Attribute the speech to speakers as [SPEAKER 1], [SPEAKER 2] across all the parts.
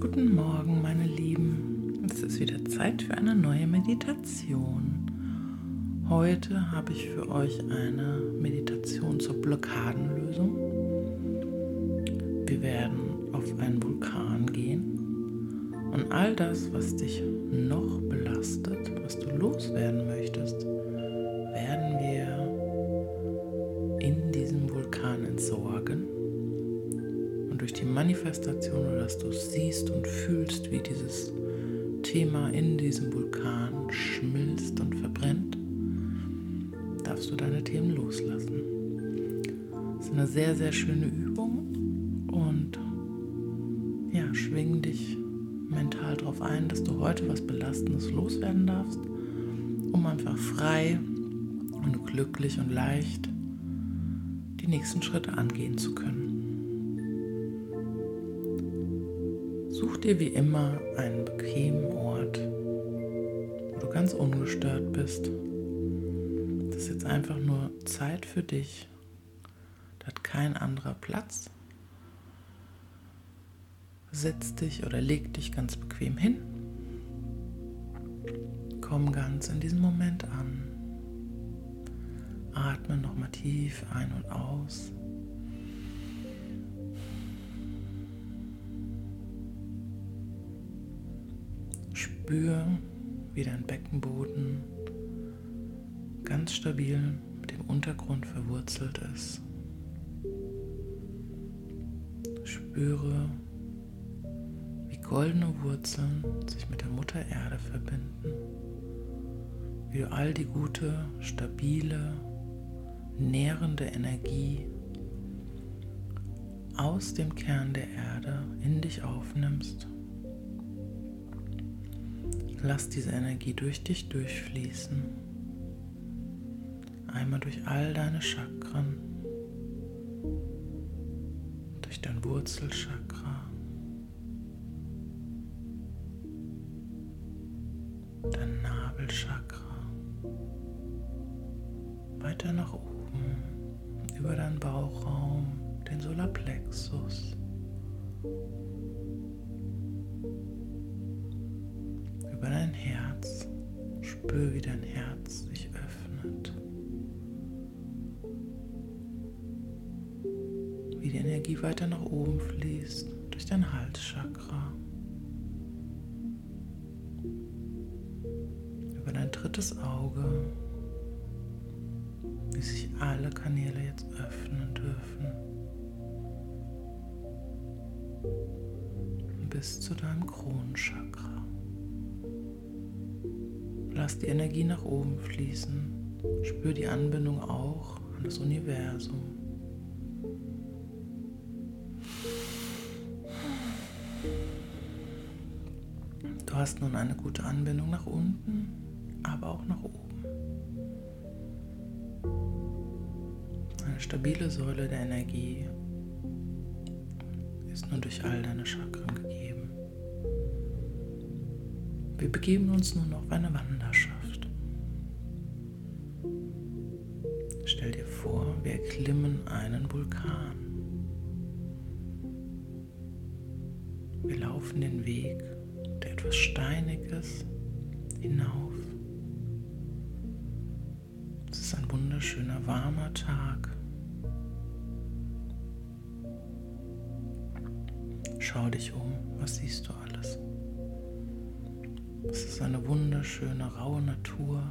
[SPEAKER 1] Guten Morgen, meine Lieben. Es ist wieder Zeit für eine neue Meditation. Heute habe ich für euch eine Meditation zur Blockadenlösung. Wir werden auf einen Vulkan gehen und all das, was dich noch belastet, was du loswerden möchtest, Manifestation, oder dass du siehst und fühlst, wie dieses Thema in diesem Vulkan schmilzt und verbrennt, darfst du deine Themen loslassen. Das ist eine sehr, sehr schöne Übung und ja, schwing dich mental darauf ein, dass du heute was Belastendes loswerden darfst, um einfach frei und glücklich und leicht die nächsten Schritte angehen zu können. Dir wie immer einen bequemen Ort, wo du ganz ungestört bist. Das ist jetzt einfach nur Zeit für dich. Da hat kein anderer Platz. Setz dich oder leg dich ganz bequem hin. Komm ganz in diesem Moment an. Atme nochmal tief ein und aus. Spür, wie dein Beckenboden ganz stabil mit dem Untergrund verwurzelt ist. Spüre, wie goldene Wurzeln sich mit der Mutter Erde verbinden, wie du all die gute, stabile, nährende Energie aus dem Kern der Erde in dich aufnimmst Lass diese Energie durch dich durchfließen. Einmal durch all deine Chakren, durch dein Wurzelchakra, dein Nabelchakra, weiter nach oben, über deinen Bauchraum, den Solarplexus. Spür, wie dein Herz sich öffnet. Wie die Energie weiter nach oben fließt durch dein Halschakra. Über dein drittes Auge. Wie sich alle Kanäle jetzt öffnen dürfen. Bis zu deinem Kronenchakra. Lass die Energie nach oben fließen. Spür die Anbindung auch an das Universum. Du hast nun eine gute Anbindung nach unten, aber auch nach oben. Eine stabile Säule der Energie ist nun durch all deine Chakren gegeben. Wir begeben uns nun auf eine Wanderschaft. Stell dir vor, wir erklimmen einen Vulkan. Wir laufen den Weg, der etwas Steiniges, hinauf. Es ist ein wunderschöner, warmer Tag. Schau dich um, was siehst du alles? Es ist eine wunderschöne, raue Natur.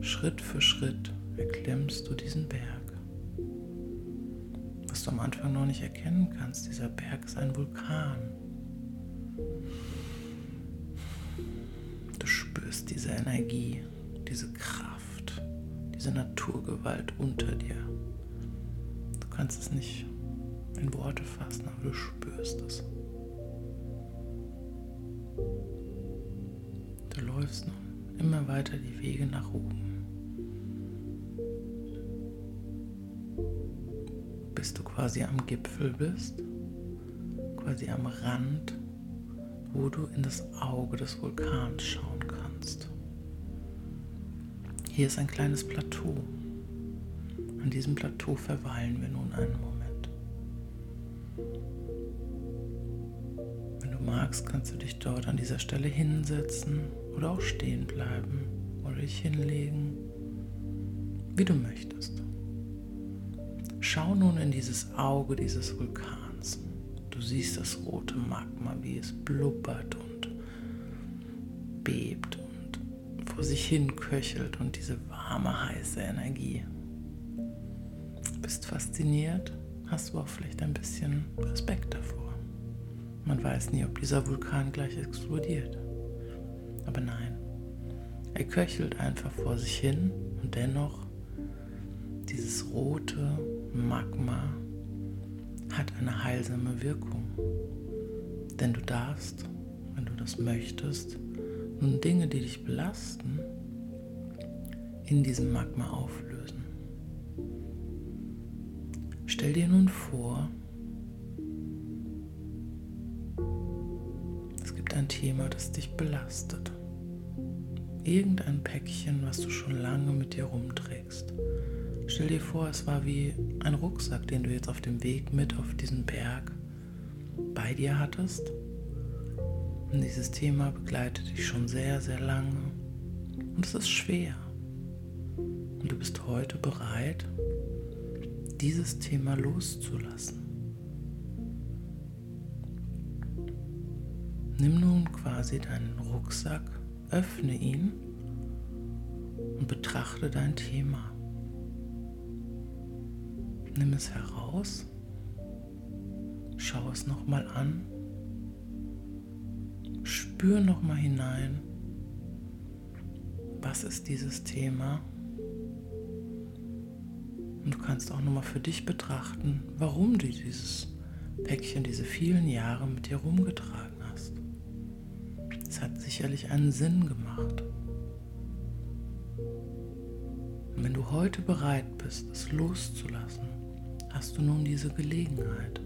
[SPEAKER 1] Schritt für Schritt erklimmst du diesen Berg. Was du am Anfang noch nicht erkennen kannst, dieser Berg ist ein Vulkan. Du spürst diese Energie, diese Kraft, diese Naturgewalt unter dir. Du kannst es nicht in Worte fassen, aber du spürst es. Du läufst nun immer weiter die Wege nach oben, bis du quasi am Gipfel bist, quasi am Rand, wo du in das Auge des Vulkans schauen kannst. Hier ist ein kleines Plateau. An diesem Plateau verweilen wir nun einen Moment. Wenn du magst, kannst du dich dort an dieser Stelle hinsetzen oder auch stehen bleiben oder dich hinlegen, wie du möchtest. Schau nun in dieses Auge dieses Vulkans. Du siehst das rote Magma, wie es blubbert und bebt und vor sich hin köchelt und diese warme, heiße Energie. Bist fasziniert, hast du auch vielleicht ein bisschen Respekt davor. Man weiß nie, ob dieser Vulkan gleich explodiert. Aber nein, er köchelt einfach vor sich hin und dennoch dieses rote, Magma hat eine heilsame Wirkung. Denn du darfst, wenn du das möchtest, nun Dinge, die dich belasten, in diesem Magma auflösen. Stell dir nun vor, es gibt ein Thema, das dich belastet. Irgendein Päckchen, was du schon lange mit dir rumträgst. Stell dir vor, es war wie ein Rucksack, den du jetzt auf dem Weg mit auf diesen Berg bei dir hattest. Und dieses Thema begleitet dich schon sehr, sehr lange. Und es ist schwer. Und du bist heute bereit, dieses Thema loszulassen. Nimm nun quasi deinen Rucksack, öffne ihn und betrachte dein Thema. Nimm es heraus, schau es nochmal an, spür nochmal hinein, was ist dieses Thema. Und du kannst auch nochmal für dich betrachten, warum du dieses Päckchen diese vielen Jahre mit dir rumgetragen. Es hat sicherlich einen Sinn gemacht. Und wenn du heute bereit bist, es loszulassen, hast du nun diese Gelegenheit.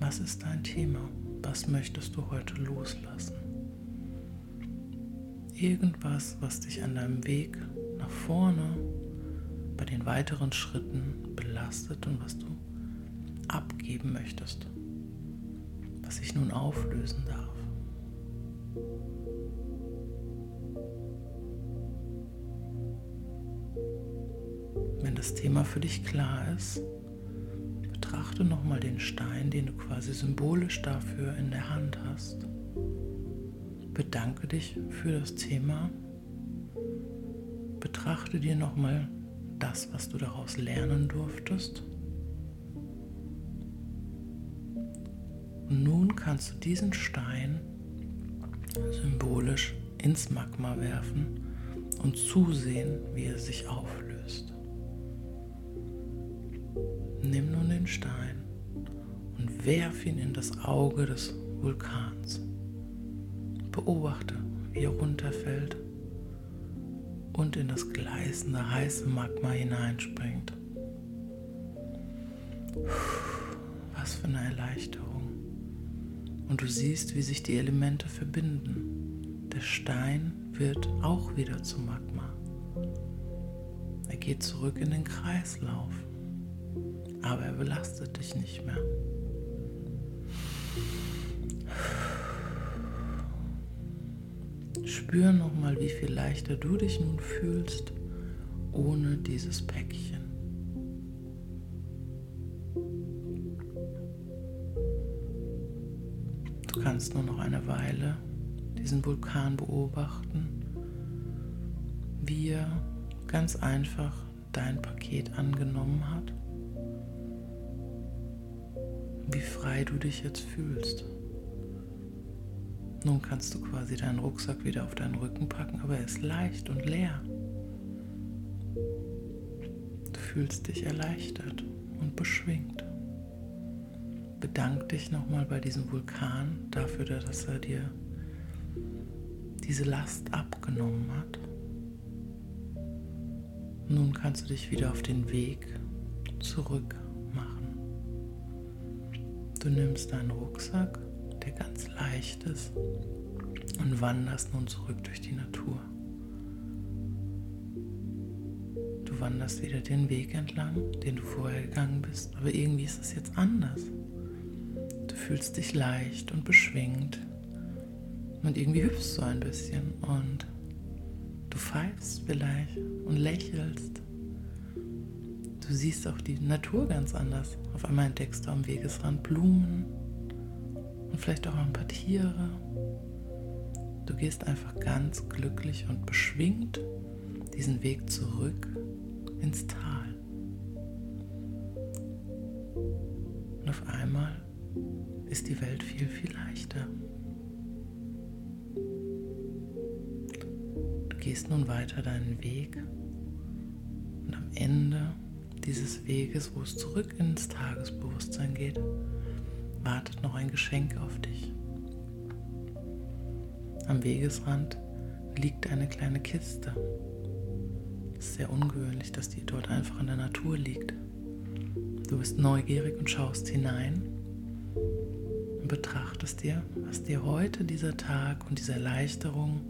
[SPEAKER 1] Was ist dein Thema? Was möchtest du heute loslassen? Irgendwas, was dich an deinem Weg nach vorne bei den weiteren Schritten belastet und was du abgeben möchtest, was sich nun auflösen darf. das Thema für dich klar ist, betrachte nochmal den Stein, den du quasi symbolisch dafür in der Hand hast. Bedanke dich für das Thema. Betrachte dir nochmal das, was du daraus lernen durftest. Und nun kannst du diesen Stein symbolisch ins Magma werfen und zusehen, wie er sich auflöst. Nimm nun den Stein und werf ihn in das Auge des Vulkans. Beobachte, wie er runterfällt und in das gleißende heiße Magma hineinspringt. Was für eine Erleichterung. Und du siehst, wie sich die Elemente verbinden. Der Stein wird auch wieder zu Magma. Er geht zurück in den Kreislauf aber er belastet dich nicht mehr. Spür nochmal, wie viel leichter du dich nun fühlst ohne dieses Päckchen. Kannst nur noch eine Weile diesen Vulkan beobachten, wie er ganz einfach dein Paket angenommen hat wie frei du dich jetzt fühlst. Nun kannst du quasi deinen Rucksack wieder auf deinen Rücken packen, aber er ist leicht und leer. Du fühlst dich erleichtert und beschwingt. Bedank dich nochmal bei diesem Vulkan dafür, dass er dir diese Last abgenommen hat. Nun kannst du dich wieder auf den Weg zurück Du nimmst deinen Rucksack, der ganz leicht ist und wanderst nun zurück durch die Natur. Du wanderst wieder den Weg entlang, den du vorher gegangen bist, aber irgendwie ist es jetzt anders. Du fühlst dich leicht und beschwingt und irgendwie hüpfst du ein bisschen und du pfeifst vielleicht und lächelst. Du siehst auch die Natur ganz anders. Auf einmal entdeckst du am Wegesrand Blumen und vielleicht auch ein paar Tiere. Du gehst einfach ganz glücklich und beschwingt diesen Weg zurück ins Tal. Und auf einmal ist die Welt viel, viel leichter. Du gehst nun weiter deinen Weg und am Ende dieses Weges, wo es zurück ins Tagesbewusstsein geht, wartet noch ein Geschenk auf dich. Am Wegesrand liegt eine kleine Kiste. Es ist sehr ungewöhnlich, dass die dort einfach in der Natur liegt. Du bist neugierig und schaust hinein betrachtest dir, was dir heute dieser Tag und diese Erleichterung,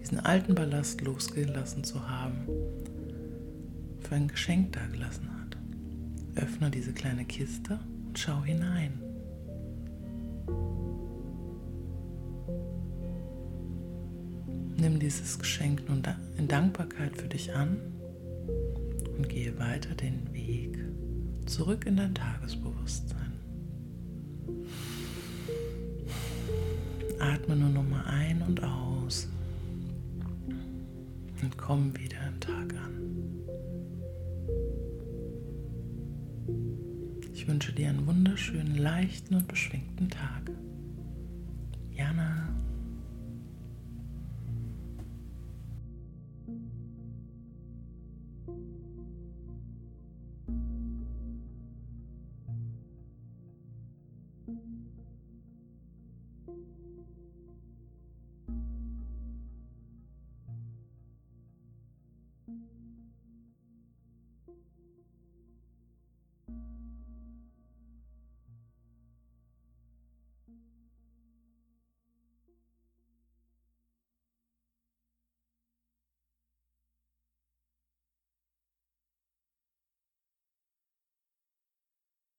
[SPEAKER 1] diesen alten Ballast losgelassen zu haben, für ein Geschenk dagelassen hat. Öffne diese kleine Kiste und schau hinein. Nimm dieses Geschenk nun in Dankbarkeit für dich an und gehe weiter den Weg zurück in dein Tagesbewusstsein. Atme nur nochmal ein und aus und komm wieder im Tag an. Ich wünsche dir einen wunderschönen, leichten und beschwingten Tag.